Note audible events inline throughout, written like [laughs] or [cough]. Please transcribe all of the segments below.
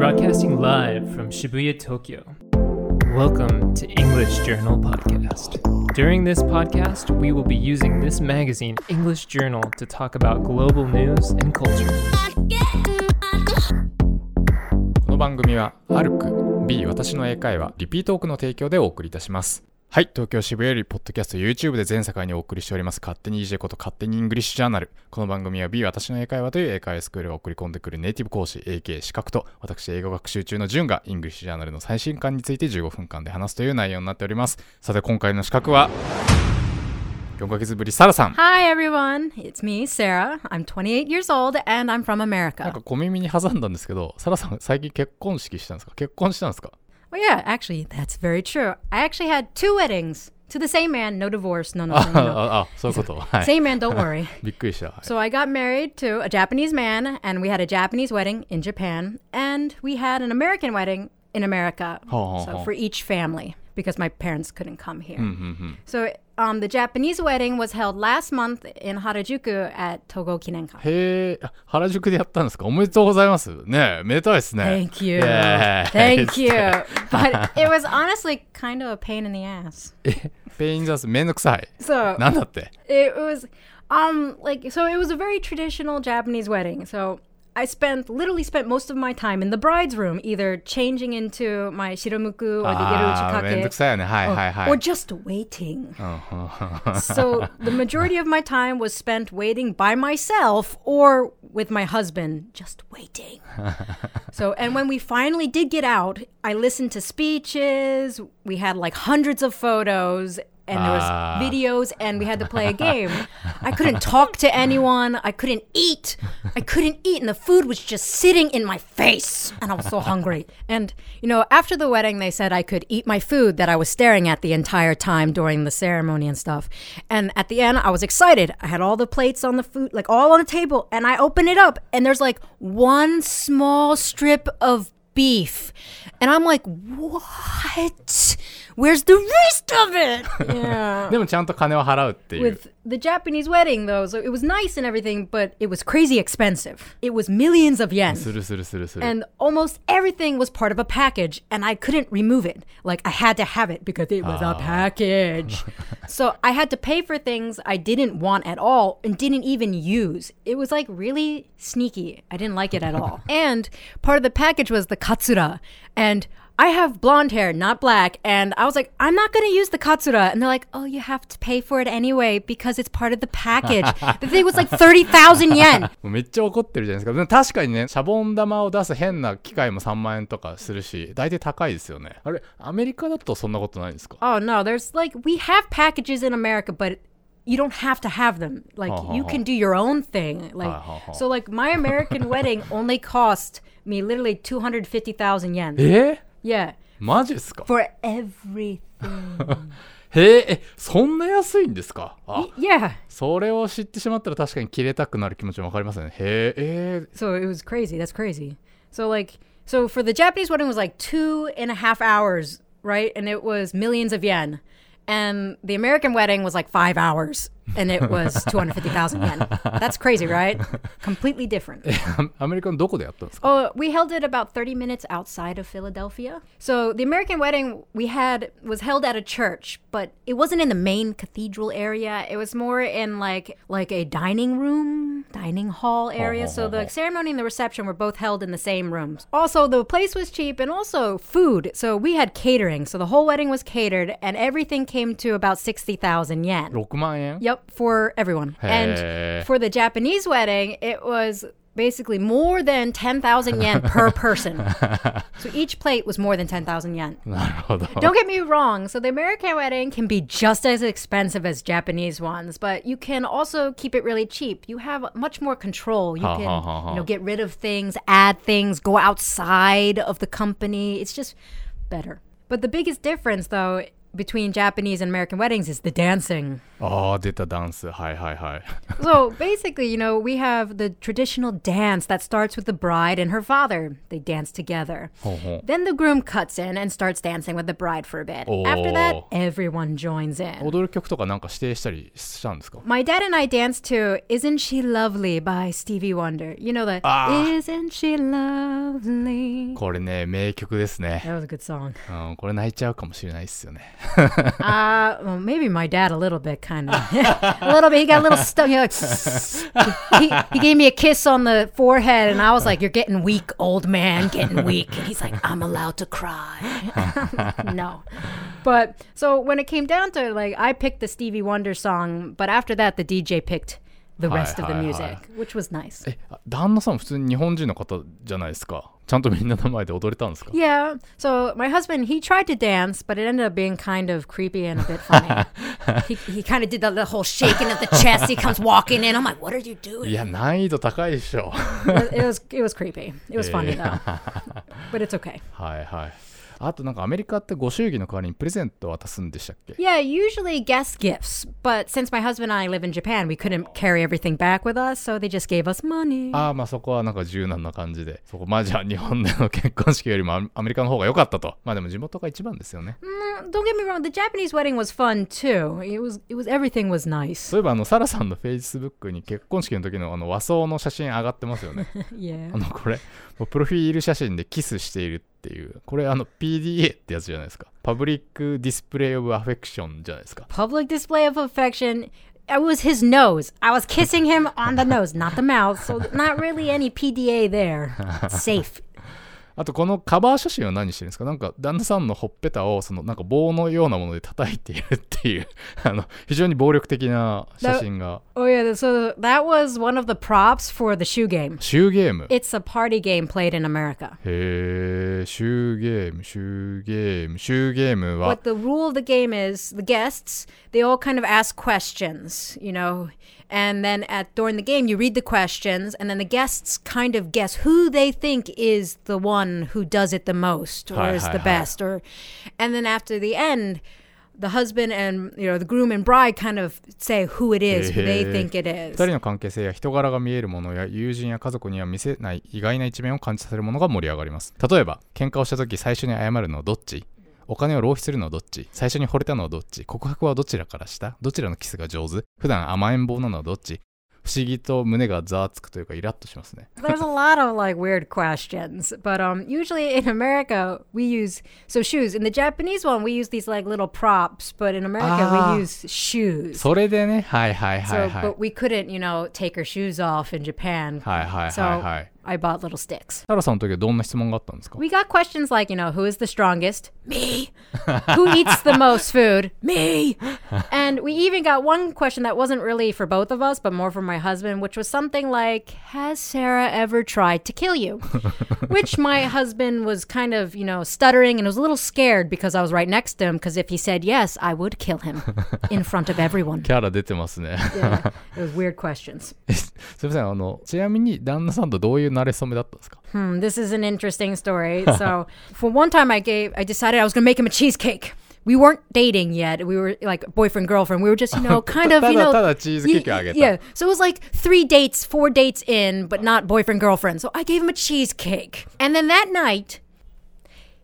Broadcasting live from Shibuya, Tokyo. Welcome to English Journal Podcast. During this podcast, we will be using this magazine, English Journal, to talk about global news and culture. この番組は、アルク B 私の英会話リピートークの提供でお送りいたします。はい、東京渋谷よりポッドキャスト YouTube で全世界にお送りしております勝手に EJ こと勝手にイングリッシュジャーナル。この番組は B 私の英会話という英会話スクールが送り込んでくるネイティブ講師 AK 資格と私英語学習中のジュンがイングリッシュジャーナルの最新刊について15分間で話すという内容になっております。さて今回の資格は4ヶ月ぶりサラさん。Hi everyone, it's me, Sarah. I'm 28 years old and I'm from なん America. か小耳に挟んだんですけど、サラさん最近結婚式したんですか？結婚したんですか？Well, yeah, actually, that's very true. I actually had two weddings to the same man, no divorce, no no no [laughs] no. oh, so same man, don't worry. [laughs] so I got married to a Japanese man, and we had a Japanese wedding in Japan, and we had an American wedding in America. So for each family because my parents couldn't come here. So um, the Japanese wedding was held last month in Harajuku at Togo Kinenka. へえ、あ原宿でやったんですかおめでとうございます。ねえ、めでたいですね。 Thank you. Yeah. Thank you. [laughs] But it was honestly kind of a pain in the ass. ペインザスめんどくさい。 So なんだって。 it was um like so it was a very traditional Japanese wedding. So I spent literally spent most of my time in the bride's room, either changing into my shiromuku or or, or just waiting. So the majority of my time was spent waiting by myself or with my husband, just waiting. [laughs] so and when we finally did get out, I listened to speeches. We had like hundreds of photos, and there was Ah. videos, and we had to play a game. I couldn't talk to anyone. I couldn't eat. I couldn't eat, and the food was just sitting in my face, and I was so hungry. And you know, after the wedding, they said I could eat my food that I was staring at the entire time during the ceremony and stuff. And at the end, I was excited. I had all the plates on the food, like all on the table, and I open it up, and there's like one small strip of beef. And I'm like, what? Where's the rest of it? [laughs] Yeah. で[laughs] もちゃんと金を払うっていう。 With the Japanese wedding, though, so it was nice and everything, but it was crazy expensive. It was millions of す yen. るするするする。 [laughs] And almost everything was part of a package, and I couldn't remove it. Like, I had to have it because it was a package. so I had to pay for things I didn't want at all and didn't even use. It was like really sneaky. I didn't like it at all. and part of the package was the katsura. And I have blonde hair, not black. And I was like, I'm not going to use the katsura. And they're like, oh, you have to pay for it anyway because it's part of the package. the thing was like 30,000 yen. も[laughs] うめっちゃ怒ってるじゃないですか。でも確かにね、シャボン玉を出す変な機械も3万円とかするし、大体高いですよね。あれ、アメリカだとそんなことないんですか Oh no, there's like we have packages in America, but you don't have to have them. Like Ha, ha, you ha. can do your own thing. Like Ha, ha, ha. so, like my American wedding only cost me literally two hundred fifty thousand yen. [laughs] え Yeah, マジですか for everything. [laughs] へえ、え、そんな安いんですかあ、 yeah. それを知ってしまったら確かに切れたくなる気持ちもわかりますね。へえ、え So it was crazy. That's crazy. So like, so for the Japanese wedding was like two and a half hours, right? And it was millions of yen. And the American wedding was like five hours, and it was [laughs] two hundred fifty thousand yen. That's crazy, right? Completely different. ー、[laughs] アメリカのどこでやったんですか Oh, we held it about 30 minutes outside of Philadelphia. So the American wedding we had was held at a church, but it wasn't in the main cathedral area. It was more in like like a dining room, dining hall area. So the ceremony and the reception were both held in the same rooms. Also, the place was cheap and also food. So we had catering. So the whole wedding was catered and everything came to about 60,000 yen. 6万円 Yep, for everyone. Hey. And for the Japanese wedding, it was basically more than 10,000 yen per [laughs] person. so each plate was more than 10,000 yen. Don't get me wrong. So the American wedding can be just as expensive as Japanese ones, but you can also keep it really cheap. You have much more control. You can you know, get rid of things, add things, go outside of the company. It's just better. But the biggest difference, though, between Japanese and American weddings is the dancing. ああ、出たダンス。はいはいはい。 [laughs] So basically, you know, we have the traditional dance that starts with the bride and her father. They dance together. ほうほう Then the groom cuts in and starts dancing with the bride for a bit. After that, Oh. everyone joins in. 踊る曲とかなんか指定したりしたんですか My dad and I danced to Isn't She Lovely by Stevie Wonder. You know the Ah. Isn't She Lovely? これね、名曲ですね。 That was a good song. [laughs] うん、これ泣いちゃうかもしれないですよね。 [laughs] Uh, well, maybe my dad a little bit, kind of. [laughs] a little bit. He got a little stuck. He, like, he, he gave me a kiss on the forehead, and I was like, You're getting weak, old man, getting weak. And he's like, I'm allowed to cry. [laughs] no. But so when it came down to it, like, I picked the Stevie Wonder song, but after that, the DJ picked the rest of the Hi, hi, music, hi. which was nice. え、あ旦那さん普通に日本人の方じゃないですか。 ちゃんとみんなの前で踊れたんですか Yeah. So my husband, he tried to dance, but it ended up being kind of creepy and a bit funny. [laughs] he he kind of did the, the whole shaking of the chest. He comes walking in. I'm like, what are you い doing? や、難易度高いでしょ。 It was it was creepy. It was funny [laughs] though. But it's okay. はいはい。 あとなんかアメリカってご祝儀の代わりにプレゼント渡すんでしたっけ Yeah, usually guest gifts. But since my husband and I live in Japan, we couldn't carry everything back with us, so they just gave us money. ああまあそこはなんか柔軟な感じでそこまあじゃあ日本での結婚式よりもアアメリカの方が良かったとまあでも地元が一番ですよね Mm, Don't get me wrong, the Japanese wedding was fun too. It was it was everything was nice. そういえばあのサラさんのフェイスブックに結婚式の時のあの和装の写真上がってますよね Yeah. あのこれプロフィール写真でキスしているっていうこれあの PDA ってやつじゃないですかパブリックディスプレイオブアフェクションじゃないですか public display of affection. It was his nose. I was kissing him on the nose, not the mouth. So not really any PDA there. [laughs] It's safe. あとこのカバー写真は何してるんですかなんか旦那さんのほっぺたをそのなんか棒のようなもので叩いているっていうあの非常に暴力的な写真が Oh yeah, so that was one of the props for the shoe game. シューゲーム It's a party game played in America. へえ、シューゲーム、シューゲーム、シューゲームは What、the rule of the game is, the guests, they all kind of ask questions, you know, and then at during the game you read the questions and then the guests kind of guess who they think is the one who does it the most or Hi, is hi, the hi. best or and then after the end the husband and you know the groom and bride kind of say who it is, who they へー think it 二 is. 人の関係性や人柄が見えるものや友人や家族には見せない意外な一面を感じさせるものが盛り上がります。例えば、喧嘩をした時最初に謝るのはどっち お金を浪費するのはどっち最初に惚れたのはどっち告白はどちらからしたどちらのキスが上手普段甘えん坊なのはどっち不思議と胸がざわつくというかイラッとしますね。There's a lot of like weird questions, but um usually in America we use so shoes. In the Japanese one we use these like little props, but in America Ah. we use shoes. それでね、はいはいはい So, はい。but we couldn't, you know, take our shoes off in Japan. はいはいはい So はい。I bought little sticks. サラさんの時はどんな質問があったんですか We got questions like, you know, who is the strongest? Me. who eats the most food? Me. and we even got one question that wasn't really for both of us, but more for my husband, which was something like, Has Sarah ever tried to kill you? [laughs] which my husband was kind of, you know, stuttering and was a little scared because I was right next to him. Because if he said yes, I would kill him in front of everyone. [laughs] キャラ出てますね。yeah, it was weird questions. [laughs] すいません、あの、ちなみに旦那さんとどういう馴れ初めだったんですか Hmm, this is an interesting story. [laughs] So, for one time, I gave, I decided I was going to make him a cheesecake. We weren't dating yet. We were like boyfriend girlfriend. We were just, you know, [laughs] kind of, you ただ know, ただチーズケーキをあげた。 yeah. So it was like three dates, four dates in, but not boyfriend girlfriend. So I gave him a cheesecake, and then that night,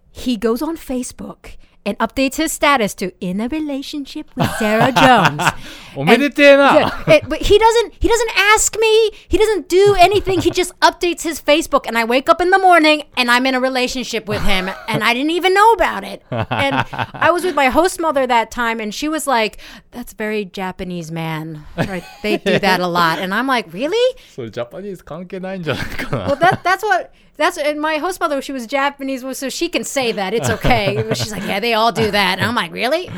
he goes on Facebook and updates his status to in a relationship with Sarah Jones. [laughs] おめでてえな Yeah, it- but he doesn't. He doesn't ask me. He doesn't do anything. He just updates his Facebook, and I wake up in the morning and I'm in a relationship with him, and I didn't even know about it. And I was with my host mother that time, and she was like, "That's very Japanese man. Right? They do that a lot." And I'm like, "Really?" それジャパニーズ関係ないんじゃないかな Well, that that's what that's and my host mother. She was Japanese, so she can say that it's okay. [laughs] She's like, "Yeah, they all do that," and I'm like, "Really?"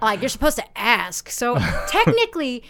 like you're supposed to ask. So [laughs] technically,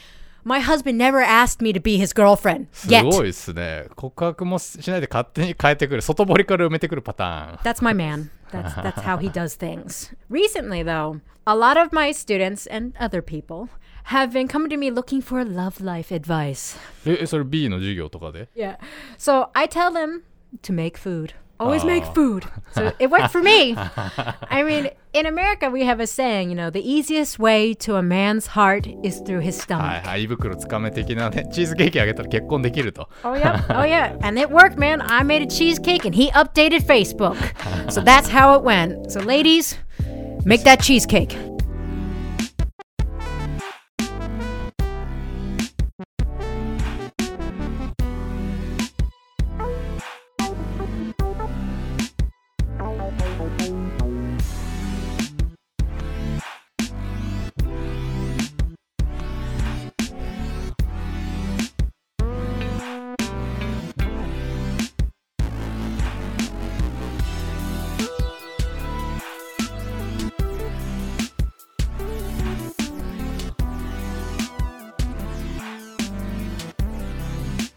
my husband never asked me to be his girlfriend す yet. ごいですね告白もしないで勝手に変えてくる外堀から埋めてくるパターン That's my man. That's that's how he does things. Recently, though, a lot of my students and other people have been coming to me looking for love life advice. [laughs] ええそれ B の授業とかで Yeah. So I tell them to make food. Always make food. So it worked for me. [laughs] I mean, in America, we have a saying, you know, the easiest way to a man's heart is through his はい stomach. はい胃袋つかめ的なねチーズケーキあげたら結婚できると [laughs] Oh, yeah. Oh, yeah. And it worked, man. I made a cheesecake and he updated Facebook. So that's how it went. So, ladies, make that cheesecake.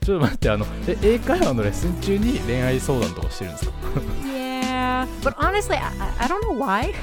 ちょっと待ってあのえ英会話のレッスン中に恋愛相談とかしてるんですか Yeah, but honestly, I, I- don't know why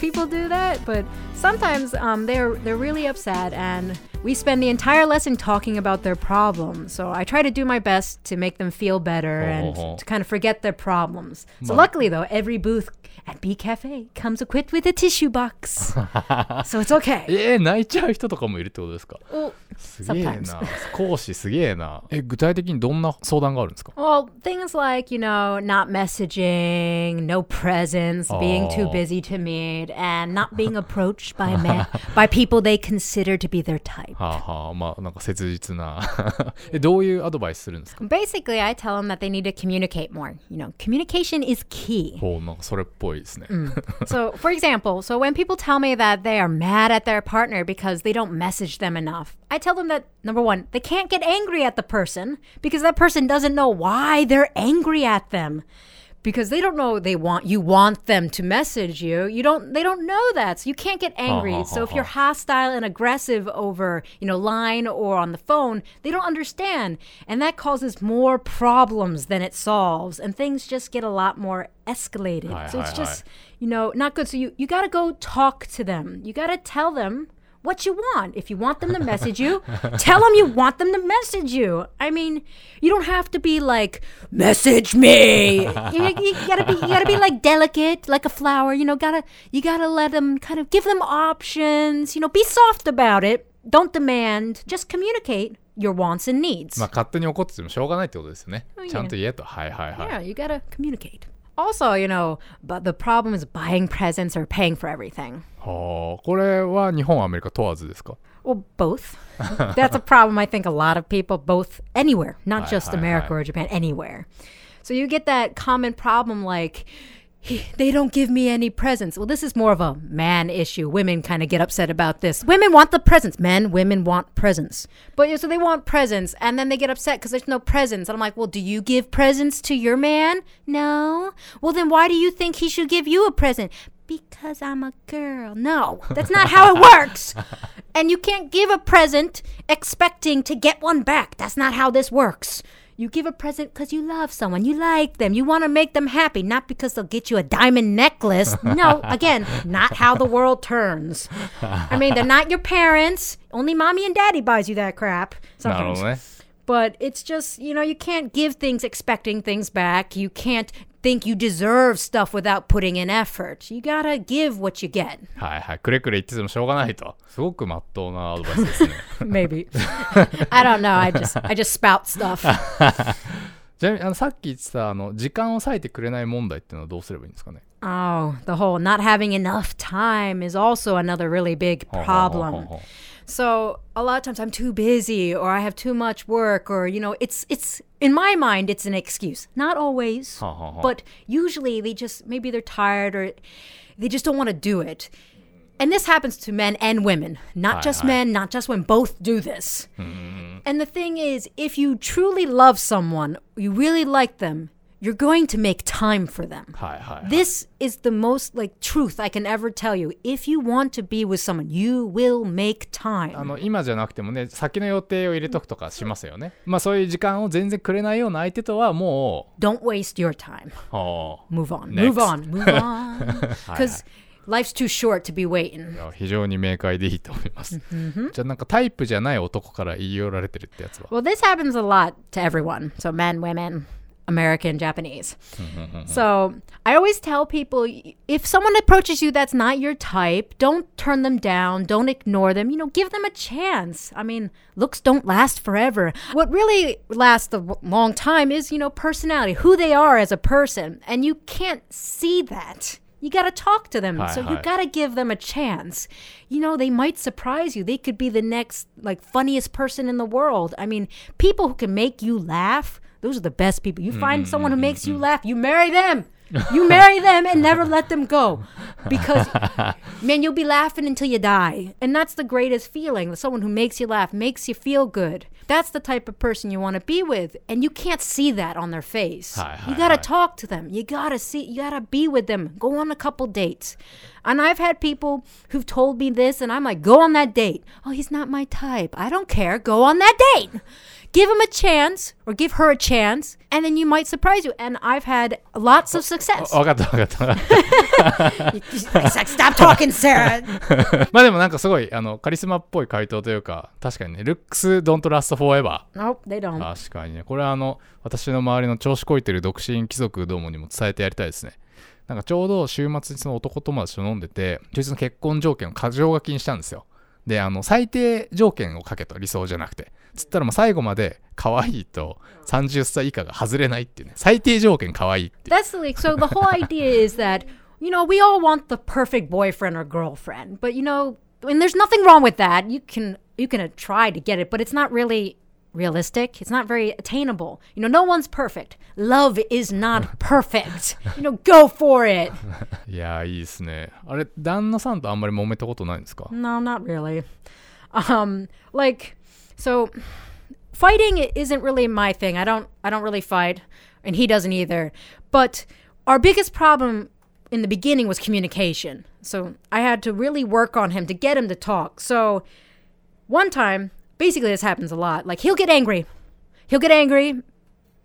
people do that. But sometimes um, they're they're really upset, and we spend the entire lesson talking about their problems. So I try to do my best to make them feel better and Oh. to kind of forget their problems. So Ma- luckily, though, every booth at B Cafe comes equipped with a tissue box, [laughs] so it's okay. [laughs] えー、泣いちゃう人とかもいるってことですか Well, すげえな Sometimes. 講師すげえなえ具体的にどんな相談があるんですか [laughs] Well, things like, you know, not messaging, no presents, being too Oh. busy to meet, and not being approached by men by people they consider to be their type. はあはあまあなんか切実なえどういうアドバイスするんですか [laughs] Basically, I tell them that they need to communicate more. You know, communication is key. ほうなんかそれっぽいですね、 so, [laughs] for example, so when people tell me that they are mad at their partner because they don't message them enough, I tell them that number one, they can't get angry at the person because that person doesn't know why they're angry at them. Because they don't know they want you want them to message you. You don't they don't know that. So you can't get angry. ha, so if you're hostile and aggressive over, you know, line or on the phone, they don't understand. And that causes more problems than it solves. And things just get a lot more escalated. Hi, so it's hi, just you know, not good. So you, you got to go talk to them. You got to tell them what you want. If you want them to message you, [laughs] tell them you want them to message you. I mean, you don't have to be like message me. you, you gotta be you gotta be like delicate, like a flower. You know, gotta you gotta let them kind of give them options. You know, be soft about it. Don't demand. Just communicate your wants and needs. まあ勝手に怒っててもしょうがないってことですよね Oh, ちゃんと言えとはいはいはい、 Yeah, you gotta communicate. Also, you know, but the problem is buying presents or paying for everything. はあこれは日本アメリカ問わずですか Well, both. That's a problem I think a lot of people, both anywhere, not Hi, just hi, America hi. or Japan, anywhere. So you get that common problem like, "He- they don't give me any presents. Well, this is more of a man issue. Women kind of get upset about this. Women want the presents. Men, women want presents. But yeah, so they want presents and then they get upset because there's no presents. And I'm like, well, do you give presents to your man? No. Well, then why do you think he should give you a present? Because I'm a girl. No, that's not how it [laughs] works. And you can't give a present expecting to get one back. That's not how this works. You give a present because you love someone, you like them, you want to make them happy, not because they'll get you a diamond necklace. No, [laughs] again, not how the world turns. I mean, they're not your parents. Only mommy and daddy buys you that crap. Sometimes. Not only. But it's just, you know, you can't give things expecting things back. You can't think you deserve stuff without putting in effort. You gotta give what you get. はいはいくれくれ言っててもしょうがないとすごくまっとうなアドバイスですね Maybe. [laughs] [laughs] I don't know. I just I just spout stuff. [laughs] ちなみにあのさっき言ってたあの時間を割いてくれない問題っていうのはどうすればいいんですかね Oh, the whole not having enough time is also another really big ほうほうほうほう problem. So a lot of times I'm too busy or I have too much work or you know it's it's in my mind it's an excuse. Not always, but usually they just maybe they're tired or they just don't want to do it. And this happens to men and women, not aye, just aye. men, not just women, both do this. Mm. And the thing is, if you truly love someone, you really like them, you're going to make time for them. はいはい This is the most like truth I can ever tell you. If you want to be with someone, you will make あ time. の今じゃなくてもね先の予定を入れとくとかしますよねまあそういう時間を全然くれないような相手とはも Don't waste your time. う[laughs] は Move on. Next. Move on. [laughs] Move on. Because life's too short to be waiting. あ[laughs] 非常に明快でいいと思います、じゃあなんかタイプじゃない男から言い寄られてるってやつは Well, this happens a lot to everyone. So men, women, American, Japanese. so I always tell people if someone approaches you that's not your type, don't turn them down, don't ignore them, you know, give them a chance. I mean, looks don't last forever. What really lasts a long time is, you know, personality, who they are as a person. And you can't see that. You got to talk to them. Hi, so you got to give them a chance. You know, they might surprise you. They could be the next like funniest person in the world. I mean, people who can make you laugh, those are the best people. You find mm-hmm, someone who makes you mm-hmm. laugh, you marry them. You marry them and never let them go. Because [laughs] man, you'll be laughing until you die. And that's the greatest feeling. Someone who makes you laugh, makes you feel good. That's the type of person you want to be with. And you can't see that on their face. Hi, you got to hi. talk to them. You got to see, you got to be with them. Go on a couple dates. And I've had people who've told me this, and I'm like, go on that date. Oh, he's not my type. I don't care. Go on that date. Give him a chance or give her a chance, and then you might surprise you. And I've had lots of success. わかったわかった。[laughs] Stop talking, Sarah. [laughs] まあでもなんかすごいあのカリスマっぽい回答というか、確かにね、Looks don't last forever。nope, they don't. 確かにね。これはあの、私の周りの調子こいてる独身貴族どもにも伝えてやりたいですね。なんかちょうど週末にその男友達と飲んでて、そいつの結婚条件を過剰書きにしたんですよ。で、あの、最低条件を書けと、理想じゃなくて。つったらもう最後まで可愛いと30歳以下が外れないっていうね。最低条件可愛いっていう。That's like so. The whole idea is that you know we all want the perfect boyfriend or girlfriend, but you know, and there's nothing wrong with that. You can you can uh, try to get it, but it's not really realistic. It's not very attainable. You know, no one's perfect. Love is not perfect. you know, go for it. いやー、いいですね。あれ、旦那さんとあんまり揉めたことないんですか No, not really. Um, like, so fighting isn't really my thing. I don't, I don't really fight, and he doesn't either. But our biggest problem in the beginning was communication. So I had to really work on him to get him to talk. So one time, basically, this happens a lot. Like he'll get angry, he'll get angry,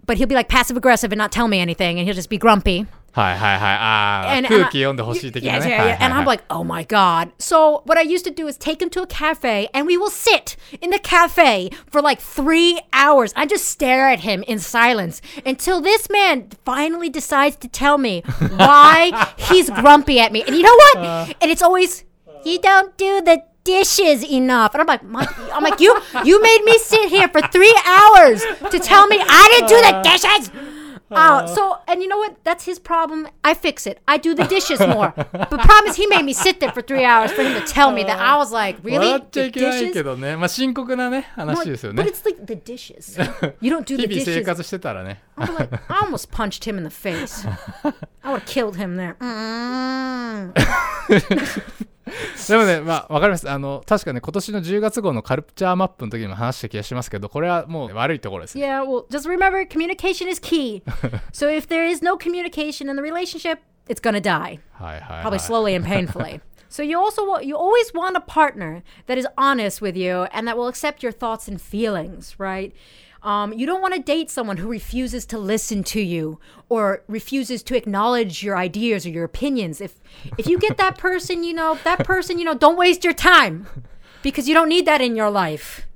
but he'll be like passive aggressive and not tell me anything, and he'll just be grumpy hi, hi, hi, ah, and, and I, on the hoshi. Eh? Yeah, yeah, yeah. And I'm like, oh my God. So what I used to do is take him to a cafe and we will sit in the cafe for like three hours. I just stare at him in silence until this man finally decides to tell me [laughs] why he's grumpy at me. And you know what? Uh, and it's always, you don't do the dishes enough. And I'm like, my, I'm like, you you made me sit here for three hours to tell me I didn't do the dishes. Oh, so and you know what? That's his problem. I fix it. I do the dishes more. [laughs] but promise he made me sit there for three hours for him to tell me that I was like, 笑 really っちゃ the いけないけ dishes. どね。まあ深刻なね、 I'm 話 like, ですよ but ね。 it's like the dishes. You don't do the 日[laughs] 々生 dishes. 活してたらね。 I'm like, I almost punched him in the face. [laughs] I would have killed him there. Mm. でもね、まあ、わかります。あの、確かね、今年の10月号のカルチャーマップの時にも話した気がしますけど、これはもう悪いところですね。Yeah, well, just remember communication is key. so if there is no communication in the relationship, it's gonna die. はいはい、はい。probably slowly and painfully. So you also you always want a partner that is honest with you and that will accept your thoughts and feelings, right? Um, you don't want to date someone who refuses to listen to you or refuses to acknowledge your ideas or your opinions. If if you get that [laughs] person, you know that person, you know, don't waste your time because you don't need that in your life.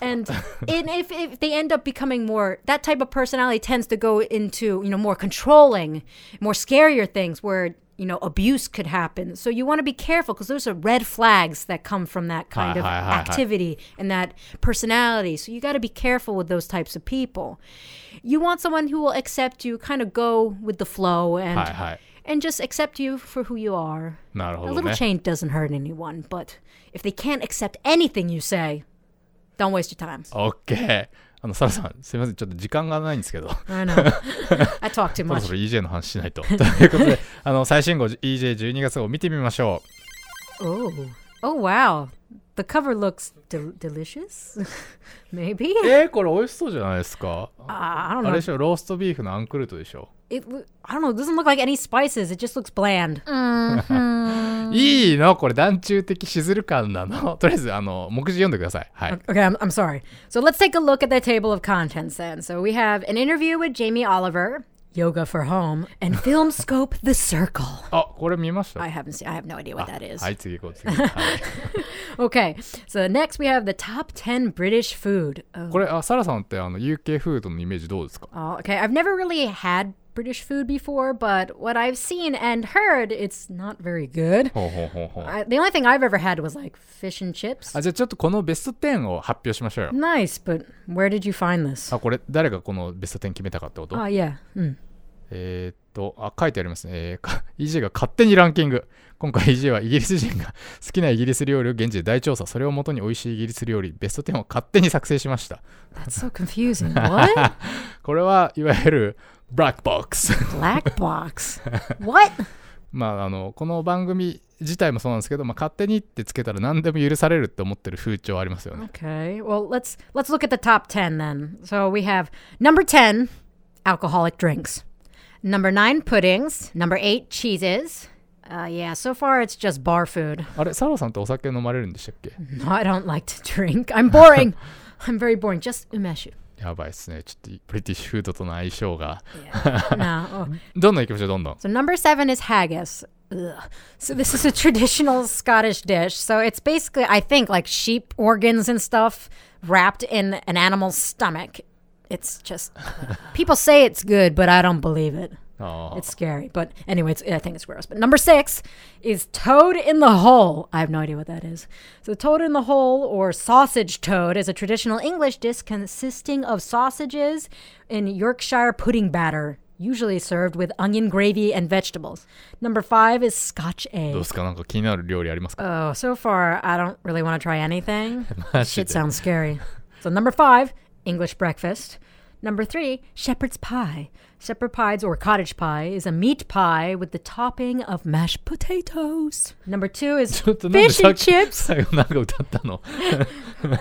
and, [laughs] and if, if they end up becoming more that type of personality tends to go into you know more controlling, more scarier things where you know, abuse could happen. So you want to be careful because those are red flags that come from that kind hi, of hi, hi, activity and that personality. So you got to be careful with those types of people. You want someone who will accept you, kind of go with the flow and and just accept you for who you are. Not a, a little change doesn't hurt anyone, but if they can't accept anything you say, don't waste your time. Okay. あの、サラさん、すみません。ちょっと時間がないんですけど、I know. [laughs] I talk too そろ much. そろ EJ の話しないと。[laughs] ということで、あの、最新号 EJ12 月号見てみましょ Oh. Oh wow. The cover looks del- delicious? [laughs] Maybe? う。えー、これ美味しそうじゃないですか？Uh, I don't あれ know. でしょ、ローストビーフのアンクルートでしょ？It, lo- I don't know. It doesn't look like any spices. It just looks bland. いいのこれ団中的しずる感なのとりあえず、あの、目次読んでください。はい。 Okay, I'm, [laughs] [laughs] I'm sorry. So let's take a look at the table of contents then. So we have an interview with Jamie Oliver, Yoga for Home, and Film [laughs] Scope The Circle. あ、これ見ました I haven't seen. I have no idea what that is. はい、次行こう、次。はい、 Okay, so next we have the top 10 British food. Oh, これ、あ、サラさんってあの UK フードのイメージどうですか oh, okay, I've never really had British food before, but what I've seen and heard, it's not very good. [laughs] ほうほうほうほう。 I, the only thing I've ever had was like fish and chips. あ、じゃあちょっとこのベスト10を発表しましょうよ。 Nice, but where did you find this? あ、これ、誰がこのベスト10決めたかってこと Oh, yeah. Mm. えーっ と、あ、書いてありますね。えーか [laughs] EJ が勝手にランキング。今回 EJ はイギリス人が [laughs] 好きなイギリス料理を現地で大調査。それをもとに美味しいイギリス料理、ベスト10を勝手に作成しました。That's so confusing. What? [laughs] これはいわゆるブラックボックス。Black box? What? まあ、あの、この番組自体もそうなんですけど、まあ、勝手にってつけたら何でも許されるって思ってる風潮ありますよね。Okay. Well, let's let's look at the top 10 then. So we have number 10 alcoholic drinks. Number 9 puddings, number 8 cheeses, Uh, yeah, so far it's just bar food. [laughs] あれ、サラさんってお酒飲まれるんでしたっけ No, I don't like to drink. I'm boring. [laughs] I'm very boring. Just umeshu. やばいっすね。ちょっとブリティッシュフードとの相性が。 Yeah. no. Oh. [laughs] どんどん行きましょう、どんどん。 So number seven is haggis. Ugh. So this is a traditional Scottish dish. So it's basically, I think, like sheep organs and stuff wrapped in an animal's stomach. It's just people say it's good, but I don't believe it. あー It's scary, but anyway, it's, I think it's gross. But number six is toad in the hole. I have no idea what that is. So toad in the hole or sausage toad is a traditional English dish consisting of sausages in Yorkshire pudding batter, usually served with onion gravy and vegetables. Number five is Scotch どう egg. ですかなんか気になる料理ありますか Oh, so far I don't really want to try anything. [laughs] マジ Shit で sounds scary. So number five, English breakfast. Number three, shepherd's pie. Shepherd pies or cottage pie is a meat pie with the topping of mashed potatoes. Number two is ちょっとなんで fish さっ and き chips. 最後なんか歌ったの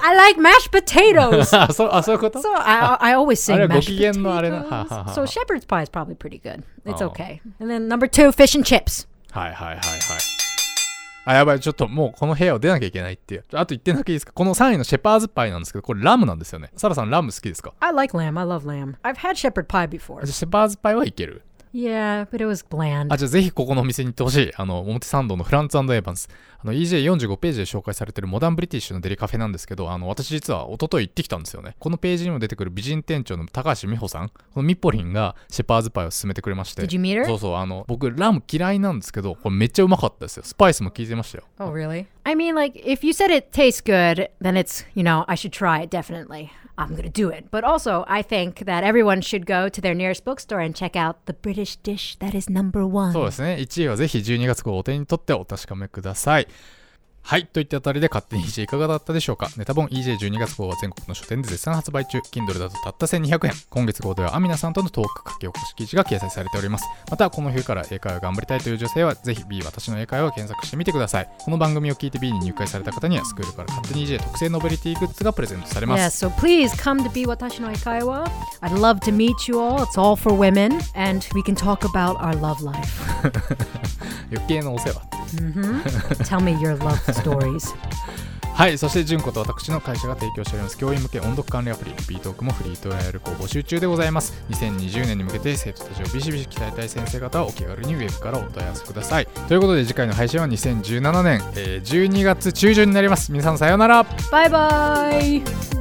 I like mashed potatoes. [laughs] あそうあそういうこと so I, I always say あれはご mashed 機嫌のあれな。はは potatoes. はは [laughs] So shepherd's pie is probably pretty good. It's Oh. okay. And then number two, fish and chips. はいはいはいはい。 あ、やばい。ちょっともうこの部屋を出なきゃいけないっていう。あと言ってなきゃいいですか？この3位のシェパーズパイなんですけど、これラムなんですよね。サラさんラム好きですか？I like lamb. I love lamb. I've had shepherd pie before. シェパーズパイはいける？Yeah, but it was bland. あ、じゃあぜひここのお店に行ってほしい。あの、表参道のフランツエヴァンス。あの、EJ45 ページで紹介されてるモダンブリティッシュのデリカフェなんですけど、あの、私実は一昨日行ってきたんですよね。このページにも出てくる美人店長の高橋美穂さん。このミポリンがシェパーズパイを勧めてくれまして。Did you meet her? そうそう、あの、僕ラム嫌いなんですけど、これめっちゃうまかったですよ。スパイスも効いてましたよ。Oh, really? I mean, like, if you said it tastes good, then it's, you know, I should try it, definitely. I'm going to do it. But also, I think that everyone should go to their nearest bookstore and check out the British dish that is number one. そうですね。1位はぜひ12月号をお手に取ってお確かめください。 はい。といったあたりで勝手に EJ いかがだったでしょうかネタ本 EJ12 月号は全国の書店で絶賛発売中。Kindle だとたった1200円。今月号ではアミナさんとのトーク書き起こし記事が掲載されております。また、この冬から英会話頑張りたいという女性は、ぜひ B 私の英会話を検索してみてください。この番組を聞いて B に入会された方には、スクールから勝手に EJ 特製ノベリティグッズがプレゼントされま Yes, す。so please come to be Watashi no Ikaiwa. I'd love to meet you all. It's all for women, and we can talk about our love life. [laughs] 余計なお世話。Tell me your love [laughs] stories. [laughs] はい、そして純子と私の会社が提供しております。教員向け音読管理アプリ B トークもフリートライアル校募集中でございます。2020年に向けて生徒たちをビシビシ鍛えたい先生方はお気軽にウェブからお問い合わせください。ということで次回の配信は2017年、えー12月中旬になります。皆さんさようなら。Bye bye. [laughs]